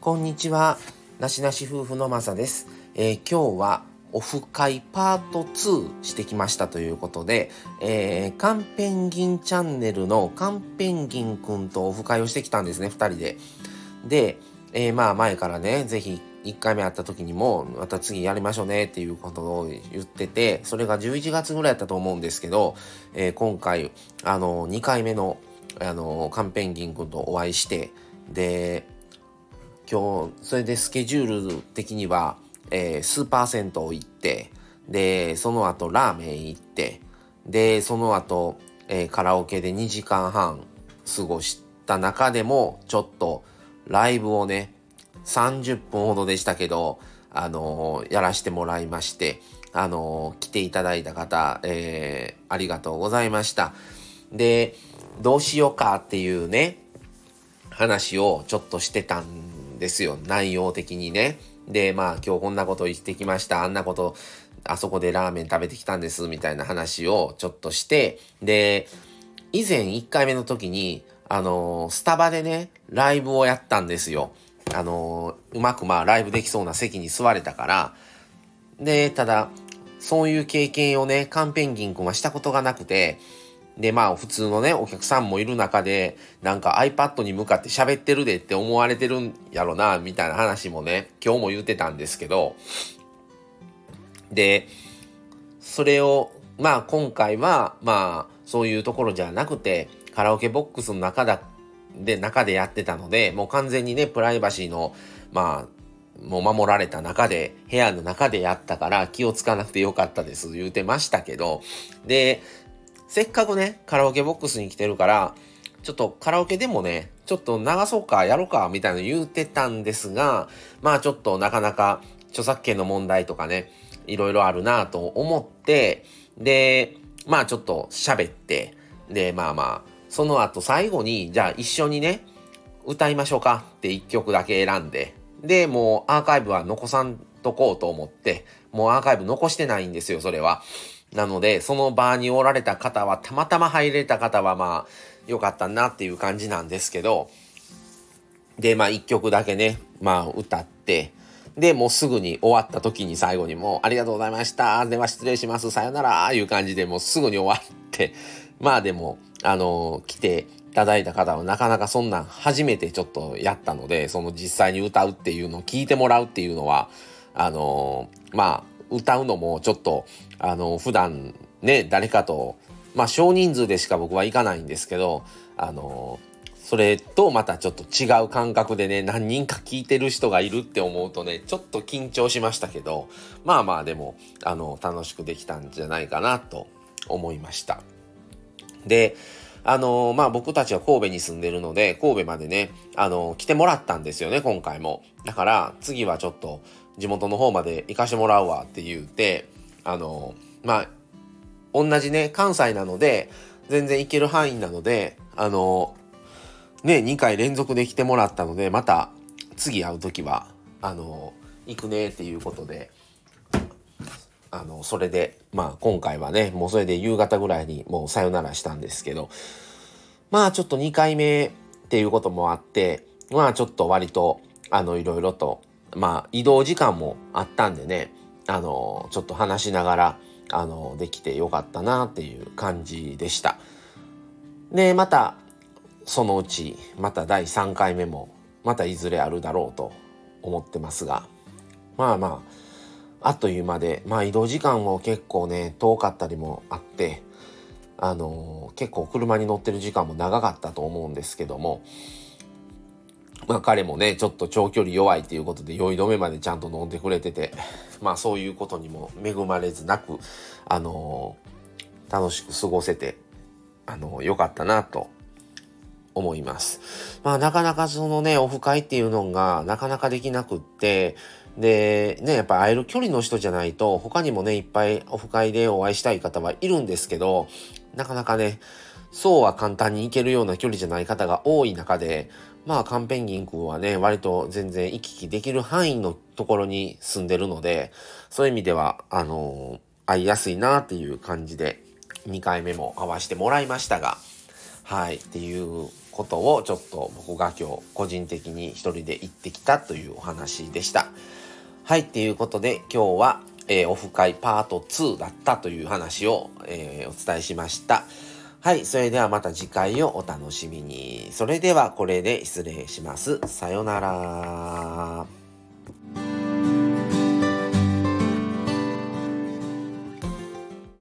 こんにちは。なしなし夫婦のまさです。えー、今日はオフ会パート2してきましたということで、えー、カンペンギンチャンネルのカンペンギンくんとオフ会をしてきたんですね、二人で。で、えー、まあ前からね、ぜひ1回目会った時にも、また次やりましょうねっていうことを言ってて、それが11月ぐらいだったと思うんですけど、えー、今回、あの、2回目の、あの、カンペンギン君とお会いして、で、今日、それでスケジュール的には、えー、スーパー銭湯行って、で、その後ラーメン行って、で、その後、えー、カラオケで2時間半過ごした中でも、ちょっとライブをね、30分ほどでしたけど、あのー、やらしてもらいまして、あのー、来ていただいた方、えー、ありがとうございました。で、どうしようかっていうね、話をちょっとしてたんですよ。内容的にね。で、まあ今日こんなこと言ってきました。あんなこと、あそこでラーメン食べてきたんです。みたいな話をちょっとして、で、以前1回目の時に、あのー、スタバでね、ライブをやったんですよ。あのー、うまくまあライブできそうな席に座れたから、で、ただ、そういう経験をね、カンペンギン君はしたことがなくて、で、まあ普通のね、お客さんもいる中で、なんか iPad に向かって喋ってるでって思われてるんやろな、みたいな話もね、今日も言ってたんですけど、で、それを、まあ今回は、まあそういうところじゃなくて、カラオケボックスの中だで、中でやってたので、もう完全にね、プライバシーの、まあ、もう守られた中で、部屋の中でやったから気をつかなくてよかったです言うてましたけど、で、せっかくね、カラオケボックスに来てるから、ちょっとカラオケでもね、ちょっと流そうか、やろうか、みたいなの言うてたんですが、まあちょっとなかなか著作権の問題とかね、いろいろあるなと思って、で、まあちょっと喋って、で、まあまあ、その後最後に、じゃあ一緒にね、歌いましょうかって一曲だけ選んで、で、もうアーカイブは残さんとこうと思って、もうアーカイブ残してないんですよ、それは。なので、その場におられた方は、たまたま入れた方は、まあ、よかったなっていう感じなんですけど、で、まあ、一曲だけね、まあ、歌って、で、もうすぐに終わった時に最後にもう、ありがとうございました。では失礼します。さよなら。いう感じでもうすぐに終わって、まあでも、あの、来ていただいた方はなかなかそんなん初めてちょっとやったので、その実際に歌うっていうのを聞いてもらうっていうのは、あの、まあ、歌うのもちょっと、あの、普段ね、誰かと、まあ少人数でしか僕は行かないんですけど、あの、それとまたちょっと違う感覚でね、何人か聞いてる人がいるって思うとね、ちょっと緊張しましたけど、まあまあでも、あの、楽しくできたんじゃないかなと思いました。で、あのまあ僕たちは神戸に住んでるので、神戸までね、あの来てもらったんですよね、今回も。だから、次はちょっと地元の方まで行かしてもらうわって言うて、あのまあ、同じね、関西なので、全然行ける範囲なので、あのね、2回連続で来てもらったので、また次会う時は、あの行くねっていうことで、あの、それで、まあ今回はね、もうそれで夕方ぐらいにもうさよならしたんですけど、まあちょっと2回目っていうこともあって、まあちょっと割と、あの、いろいろと、まあ移動時間もあったんでね、あの、ちょっと話しながら、あの、できてよかったなっていう感じでした。で、また、そのうち、また第3回目も、またいずれあるだろうと思ってますが、まあまあ、あっという間で、まあ移動時間も結構ね、遠かったりもあって、あの、結構車に乗ってる時間も長かったと思うんですけども、まあ彼もね、ちょっと長距離弱いっていうことで酔い止めまでちゃんと飲んでくれてて、まあそういうことにも恵まれずなく、あのー、楽しく過ごせて、あのー、よかったなと思います。まあなかなかそのね、オフ会っていうのがなかなかできなくって、で、ね、やっぱ会える距離の人じゃないと、他にもね、いっぱいオフ会でお会いしたい方はいるんですけど、なかなかね、そうは簡単に行けるような距離じゃない方が多い中で、まあ、カンペンギン君はね、割と全然行き来できる範囲のところに住んでるので、そういう意味では、あの会いやすいなっていう感じで、2回目も会わせてもらいましたが、はい、っていうことをちょっと僕が今日個人的に一人で行ってきたというお話でした。はい、っていうことで今日は、えー、オフ会パート2だったという話を、えー、お伝えしました。はい、それではまた次回をお楽しみに。それではこれで失礼します。さよなら。